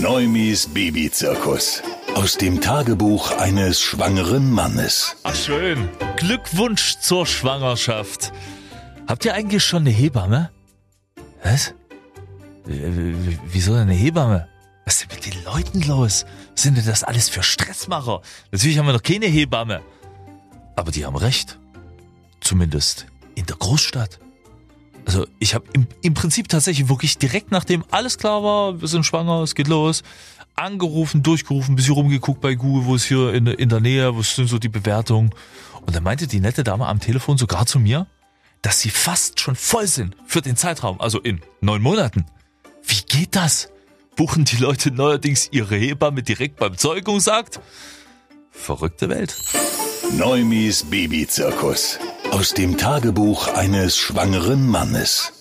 Neumis Babyzirkus. Aus dem Tagebuch eines schwangeren Mannes. Ach schön. Glückwunsch zur Schwangerschaft. Habt ihr eigentlich schon eine Hebamme? Was? Wieso eine Hebamme? Was ist denn mit den Leuten los? Was sind denn das alles für Stressmacher? Natürlich haben wir noch keine Hebamme. Aber die haben recht. Zumindest in der Großstadt. Also ich habe im, im Prinzip tatsächlich wirklich direkt nachdem alles klar war, wir sind schwanger, es geht los, angerufen, durchgerufen, bisschen rumgeguckt bei Google, wo ist hier in, in der Nähe, wo sind so die Bewertungen. Und dann meinte die nette Dame am Telefon sogar zu mir, dass sie fast schon voll sind für den Zeitraum, also in neun Monaten. Wie geht das? Buchen die Leute neuerdings ihre Hebamme direkt beim Zeugungsakt? Verrückte Welt. Neumis Babyzirkus. Aus dem Tagebuch eines schwangeren Mannes.